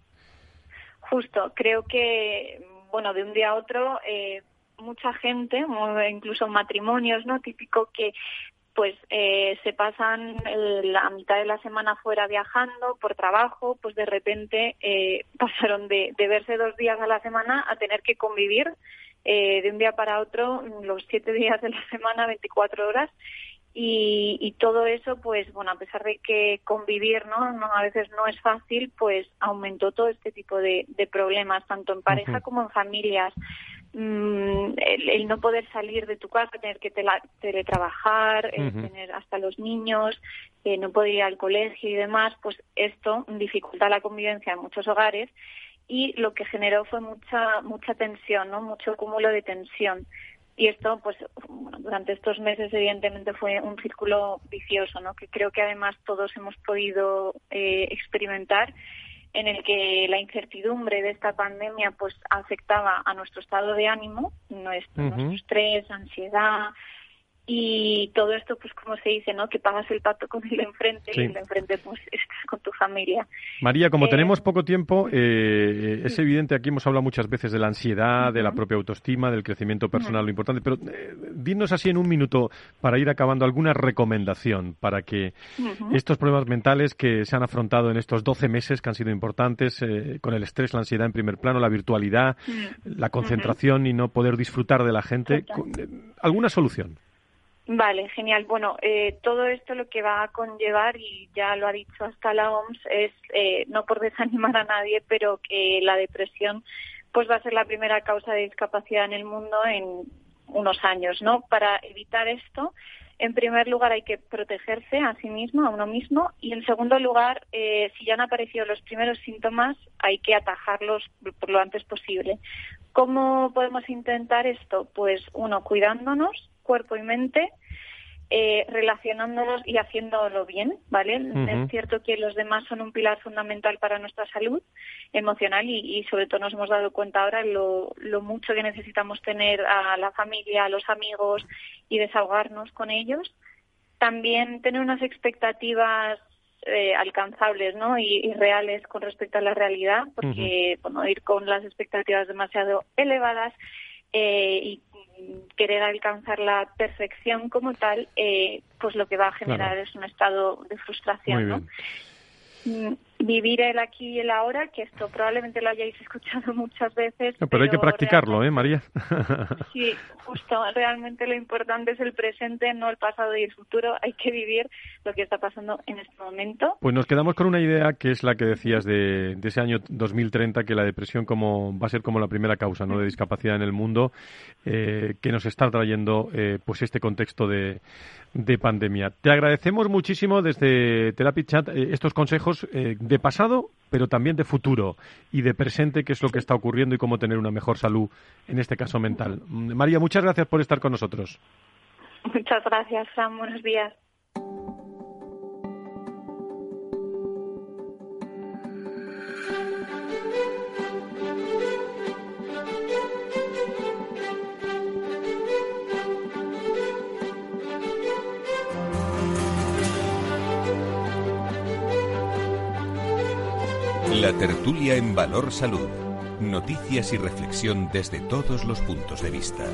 Justo. Creo que bueno de un día a otro mucha gente, incluso matrimonios, ¿no? Típico que pues eh, se pasan la mitad de la semana fuera viajando por trabajo, pues de repente eh, pasaron de, verse dos días a la semana a tener que convivir eh, de un día para otro los siete días de la semana, 24 horas. Y, todo eso, pues bueno, a pesar de que convivir, ¿no? a veces no es fácil, pues aumentó todo este tipo de, problemas, tanto en pareja como en familias. Mm, el, no poder salir de tu casa, tener que teletrabajar, eh, tener hasta los niños, eh, no poder ir al colegio y demás, pues esto dificulta la convivencia en muchos hogares y lo que generó fue mucha mucha tensión, ¿no? Mucho cúmulo de tensión. Y esto, pues, bueno, durante estos meses, evidentemente, fue un círculo vicioso, ¿no? Que creo que además todos hemos podido eh, experimentar en el que la incertidumbre de esta pandemia pues afectaba a nuestro estado de ánimo, nuestro, nuestro estrés, ansiedad, y todo esto pues como se dice no que pagas el pato con el de enfrente y el de enfrente pues estás con tu familia. María como eh, tenemos poco tiempo eh, es evidente aquí hemos hablado muchas veces de la ansiedad de la propia autoestima del crecimiento personal lo importante pero eh, dinos así en un minuto para ir acabando alguna recomendación para que estos problemas mentales que se han afrontado en estos 12 meses que han sido importantes con el estrés la ansiedad en primer plano la virtualidad la concentración y no poder disfrutar de la gente alguna solución Vale, genial. Bueno, eh, todo esto lo que va a conllevar, y ya lo ha dicho hasta la OMS, es eh, no por desanimar a nadie, pero que la depresión pues va a ser la primera causa de discapacidad en el mundo en unos años, ¿no? Para evitar esto, en primer lugar hay que protegerse a sí mismo, a uno mismo, y en segundo lugar, eh, si ya han aparecido los primeros síntomas, hay que atajarlos por lo antes posible. ¿Cómo podemos intentar esto? Pues uno, cuidándonos, cuerpo y mente, eh, relacionándonos y haciéndolo bien, ¿vale? Es cierto que los demás son un pilar fundamental para nuestra salud emocional y, sobre todo nos hemos dado cuenta ahora lo, lo mucho que necesitamos tener a la familia, a los amigos y desahogarnos con ellos. También tener unas expectativas eh, alcanzables ¿no? Y, reales con respecto a la realidad, porque bueno, ir con las expectativas demasiado elevadas eh, y querer alcanzar la perfección como tal, eh, pues lo que va a generar es un estado de frustración. ¿no? Mm, vivir el aquí y el ahora, que esto probablemente lo hayáis escuchado muchas veces. pero, hay que practicarlo, ¿eh, María? sí, justo. Realmente lo importante es el presente, no el pasado y el futuro. Hay que vivir lo que está pasando en este momento. Pues nos quedamos con una idea que es la que decías de, ese año 2030, que la depresión como va a ser como la primera causa ¿no? de discapacidad en el mundo, eh, que nos está trayendo eh, pues este contexto de, de pandemia. Te agradecemos muchísimo desde Therapy Chat eh, estos consejos eh, de pasado, pero también de futuro y de presente, que es lo que está ocurriendo y cómo tener una mejor salud, en este caso mental. Mm, María, muchas gracias por estar con nosotros. Muchas gracias, Sam. Buenos días. La tertulia en Valor Salud. Noticias y reflexión desde todos los puntos de vista.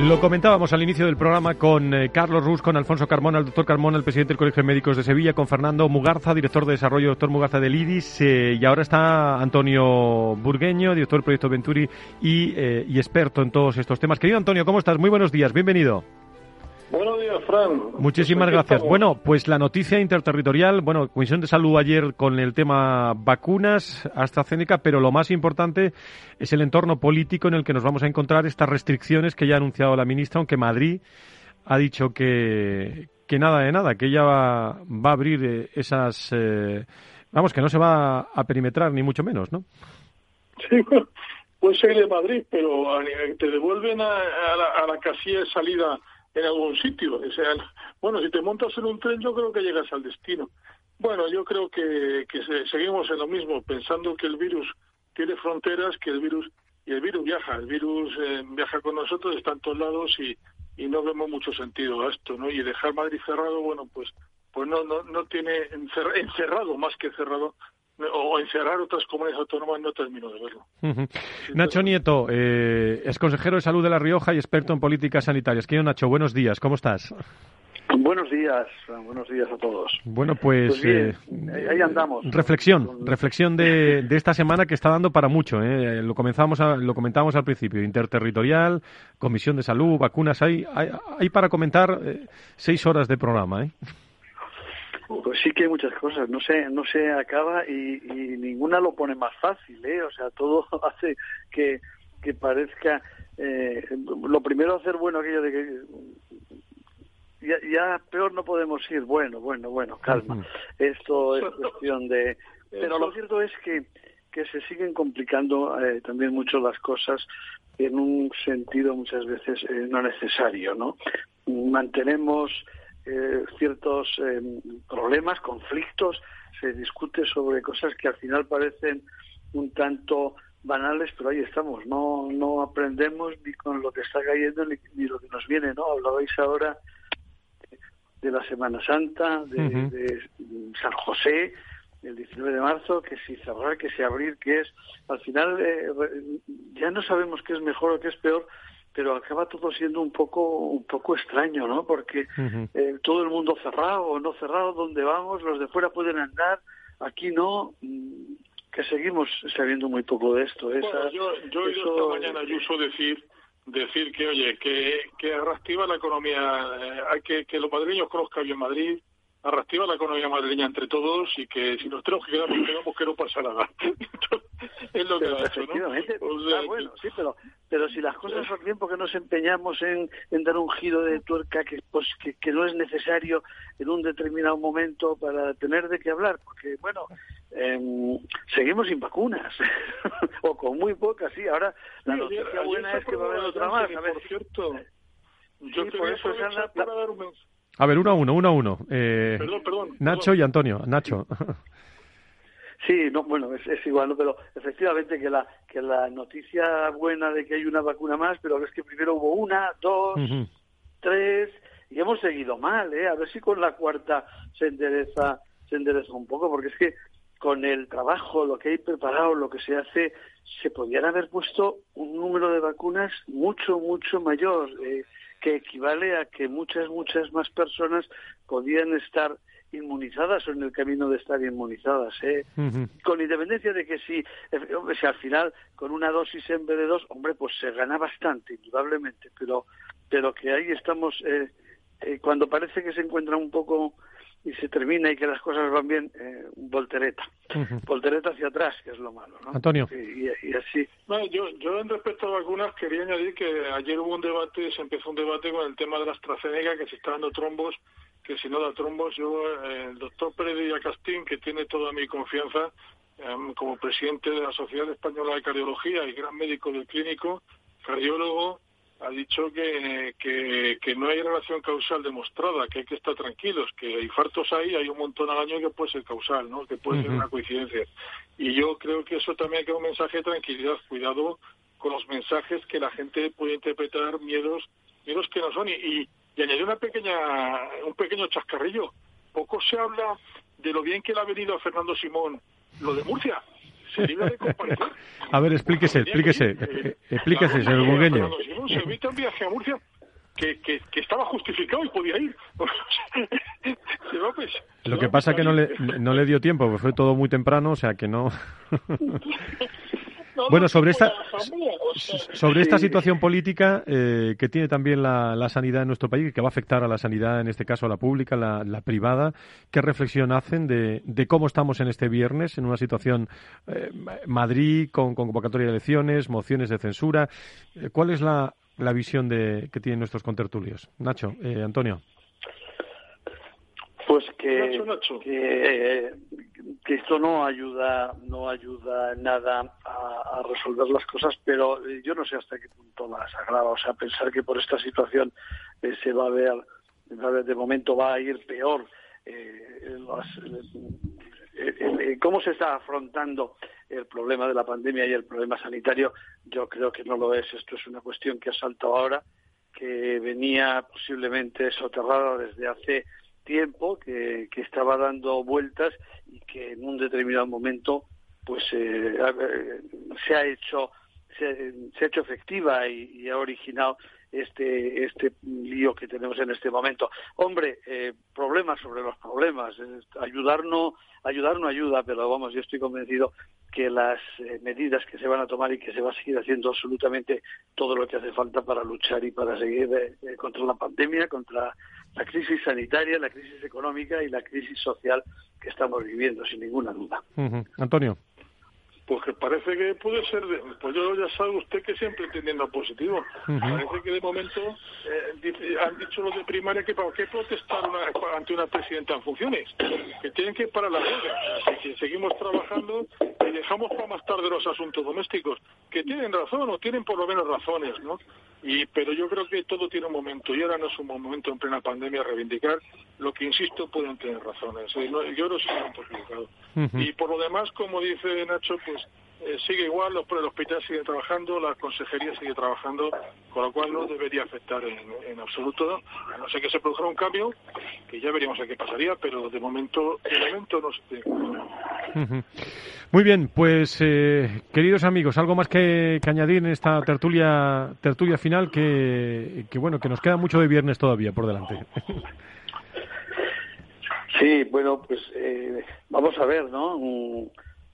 Lo comentábamos al inicio del programa con eh, Carlos Rus, con Alfonso Carmona, el doctor Carmona, el presidente del Colegio de Médicos de Sevilla, con Fernando Mugarza, director de desarrollo, doctor Mugarza del IDIS, eh, y ahora está Antonio Burgueño, director del proyecto Venturi y, eh, y experto en todos estos temas. Querido Antonio, ¿cómo estás? Muy buenos días, bienvenido. Buenos Fran. Muchísimas gracias. Bueno, pues la noticia interterritorial, bueno, Comisión de Salud ayer con el tema vacunas, AstraZeneca, pero lo más importante es el entorno político en el que nos vamos a encontrar estas restricciones que ya ha anunciado la ministra, aunque Madrid ha dicho que, que nada de nada, que ella va, va a abrir eh, esas... Eh, vamos, que no se va a perimetrar ni mucho menos, ¿no? Sí, puede ser de Madrid, pero te devuelven a, la, casilla de salida en algún sitio. O sea, bueno, si te montas en un tren, yo creo que llegas al destino. Bueno, yo creo que, que seguimos en lo mismo, pensando que el virus tiene fronteras, que el virus y el virus viaja, el virus eh, viaja con nosotros, está en todos lados y, y no vemos mucho sentido a esto, ¿no? Y dejar Madrid cerrado, bueno, pues pues no no no tiene encerrado más que cerrado o encerrar otras comunidades autónomas no termino de verlo. Nacho Nieto, eh, es consejero de salud de La Rioja y experto en políticas sanitarias. Quiero Nacho, buenos días, ¿cómo estás? Buenos días, buenos días a todos. Bueno, pues, pues eh, ahí andamos. Reflexión, reflexión de, de, esta semana que está dando para mucho. ¿eh? Lo comenzamos, lo comentábamos al principio. Interterritorial, Comisión de Salud, vacunas. Hay, hay, hay para comentar eh, seis horas de programa. ¿eh? Pues sí que hay muchas cosas, no se, no se acaba y, ninguna lo pone más fácil, ¿eh? O sea, todo hace que, que parezca... Eh, lo primero hacer bueno aquello de que ya, ya, peor no podemos ir. Bueno, bueno, bueno, calma. Esto es cuestión de... Pero lo cierto es que, que se siguen complicando eh, también mucho las cosas en un sentido muchas veces eh, no necesario, ¿no? Mantenemos eh, ciertos eh, problemas, conflictos, se discute sobre cosas que al final parecen un tanto banales, pero ahí estamos, no, no aprendemos ni con lo que está cayendo ni, lo que nos viene, ¿no? Hablabais ahora de la Semana Santa, de, San José, el 19 de marzo, que si cerrar, que si abrir, que es, al final eh, ya no sabemos qué es mejor o qué es peor, pero acaba todo siendo un poco un poco extraño, ¿no? Porque eh, todo el mundo cerrado o no cerrado, donde vamos, los de fuera pueden andar, aquí no, mm, que seguimos sabiendo muy poco de esto. Esa, yo, yo he oído esta mañana Ayuso decir decir que oye que que reactiva la economía, eh, hay que que los madrileños conozcan bien Madrid, reactiva la economía madrileña entre todos y que si nos tenemos que quedar, nos quedamos que no pasa nada. es lo que ha hecho, ¿no? Ah, bueno, sí, pero, pero si las cosas son bien, porque nos empeñamos en, en dar un giro de tuerca que, pues, que, no es necesario en un determinado momento para tener de qué hablar? Porque, bueno, em, seguimos sin vacunas, o con muy pocas, sí. Ahora, la noticia buena es que va a haber otra más. A ver, por cierto, yo sí, por eso para dar un mensaje a ver, uno a uno, uno a uno. Eh, perdón, perdón, Nacho y Antonio. Nacho. Sí, no, bueno, es, igual, ¿no? pero efectivamente que la que la noticia buena de que hay una vacuna más, pero es que primero hubo una, dos, tres, y hemos seguido mal, ¿eh? A ver si con la cuarta se endereza, se endereza un poco, porque es que con el trabajo, lo que hay preparado, lo que se hace, se podrían haber puesto un número de vacunas mucho, mucho mayor. Eh, que equivale a que muchas, muchas más personas podían estar inmunizadas o en el camino de estar inmunizadas. ¿eh? Con independencia de que si, si al final con una dosis en vez de dos, hombre, pues se gana bastante, indudablemente, pero, pero que ahí estamos, eh, eh, cuando parece que se encuentra un poco y se termina y que las cosas van bien, eh, voltereta. Voltereta hacia atrás, que es lo malo. ¿no? Antonio. Y, así. Bueno, yo, yo en respecto a vacunas quería añadir que ayer hubo un debate, se empezó un debate con el tema de la AstraZeneca, que se está dando trombos, que si no da trombos, yo, eh, el doctor Pérez Castín, que tiene toda mi confianza em, como presidente de la Sociedad Española de Cardiología y gran médico del clínico, cardiólogo, ha dicho que, que, no hay relación causal demostrada, que hay que estar tranquilos, que infartos hay, hay un montón al año que puede ser causal, ¿no? que puede ser una coincidencia. Y yo creo que eso también hay que un mensaje de tranquilidad, cuidado con los mensajes que la gente puede interpretar miedos, miedos que no son. Y, y, añadir una pequeña, un pequeño chascarrillo. Poco se habla de lo bien que le ha venido a Fernando Simón lo de Murcia. A ver, explíquese, explíquese, eh, explíquese, señor Burgueño. Se evita un viaje a Murcia que, que, que, estaba justificado y podía ir. Pues, Lo que pasa es que no le, no le dio tiempo, porque fue todo muy temprano, o sea que no. Bueno, sobre esta, sobre esta situación política eh, que tiene también la, la, sanidad en nuestro país, que va a afectar a la sanidad, en este caso a la pública, la, la privada, ¿qué reflexión hacen de, de, cómo estamos en este viernes, en una situación eh, Madrid con, con, convocatoria de elecciones, mociones de censura? Eh, ¿Cuál es la, la visión de, que tienen nuestros contertulios? Nacho, eh, Antonio. Pues que, que, que, esto no ayuda, no ayuda nada a, a, resolver las cosas, pero yo no sé hasta qué punto las agrava. O sea, pensar que por esta situación eh, se va a ver, va a ver, de momento va a ir peor. Eh, las, eh, cómo se está afrontando el problema de la pandemia y el problema sanitario, yo creo que no lo es. Esto es una cuestión que ha saltado ahora, que venía posiblemente soterrada desde hace tiempo que, que, estaba dando vueltas y que en un determinado momento pues eh, se ha hecho se, se, ha hecho efectiva y, y, ha originado este este lío que tenemos en este momento hombre eh, problemas sobre los problemas ayudar no ayudar no ayuda pero vamos yo estoy convencido que las eh, medidas que se van a tomar y que se va a seguir haciendo absolutamente todo lo que hace falta para luchar y para seguir eh, contra la pandemia, contra la crisis sanitaria, la crisis económica y la crisis social que estamos viviendo, sin ninguna duda. Antonio. Pues que parece que puede ser, de, pues yo ya sabe usted que siempre entendiendo positivo. Uh -huh. Parece que de momento eh, han dicho los de primaria que para qué protestar una, ante una presidenta en funciones, que tienen que parar la huelga, que seguimos trabajando y dejamos para más tarde los asuntos domésticos, que tienen razón o tienen por lo menos razones, ¿no? Y, pero yo creo que todo tiene un momento y ahora no es un momento en plena pandemia reivindicar lo que, insisto, pueden tener razones. ¿eh? No, yo creo que es un. Uh -huh. Y por lo demás, como dice Nacho, pues eh, sigue igual, los, el hospital sigue trabajando, la consejería sigue trabajando, con lo cual no debería afectar en, en absoluto, a no ser que se produjera un cambio, que ya veríamos a qué pasaría, pero de momento, de momento no se. Muy bien, pues eh, queridos amigos, algo más que, que, añadir en esta tertulia tertulia final que, que bueno que nos queda mucho de viernes todavía por delante. Sí, bueno, pues eh, vamos a ver, ¿no?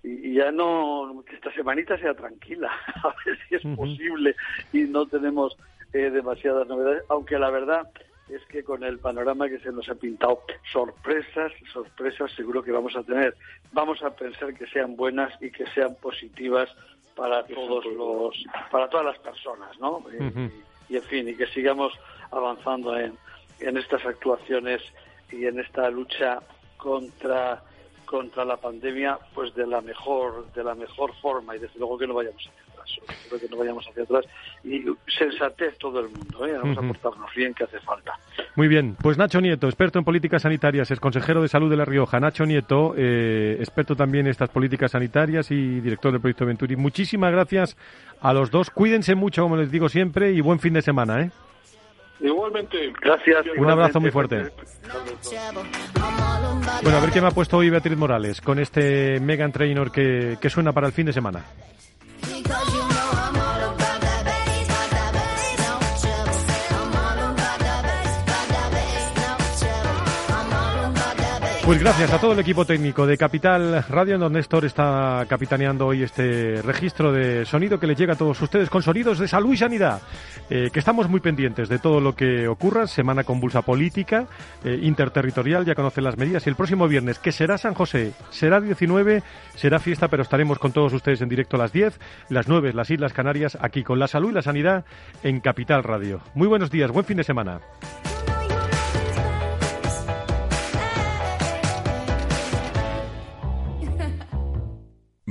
Y ya no, que esta semanita sea tranquila, a ver si es posible y no tenemos eh, demasiadas novedades, aunque la verdad es que con el panorama que se nos ha pintado, sorpresas, sorpresas seguro que vamos a tener. Vamos a pensar que sean buenas y que sean positivas para todos los, para todas las personas, ¿no? Uh -huh. y, y, en fin, y que sigamos avanzando en, en estas actuaciones y en esta lucha contra contra la pandemia pues de la mejor de la mejor forma y desde luego que no vayamos hacia atrás creo que no vayamos hacia atrás y sensatez todo el mundo ¿eh? vamos uh -huh. a portarnos bien que hace falta muy bien pues Nacho Nieto experto en políticas sanitarias es consejero de salud de la Rioja Nacho Nieto eh, experto también en estas políticas sanitarias y director del proyecto Venturi muchísimas gracias a los dos cuídense mucho como les digo siempre y buen fin de semana ¿eh? Igualmente. Gracias. Un abrazo muy fuerte. Bueno, a ver qué me ha puesto hoy Beatriz Morales con este Megan Trainor que, que suena para el fin de semana. Pues gracias a todo el equipo técnico de Capital Radio, donde Néstor está capitaneando hoy este registro de sonido que les llega a todos ustedes con sonidos de salud y sanidad. Eh, que estamos muy pendientes de todo lo que ocurra. Semana convulsa política, eh, interterritorial, ya conocen las medidas. Y el próximo viernes, que será San José, será 19, será fiesta, pero estaremos con todos ustedes en directo a las 10, las 9, las Islas Canarias, aquí con la salud y la sanidad en Capital Radio. Muy buenos días, buen fin de semana.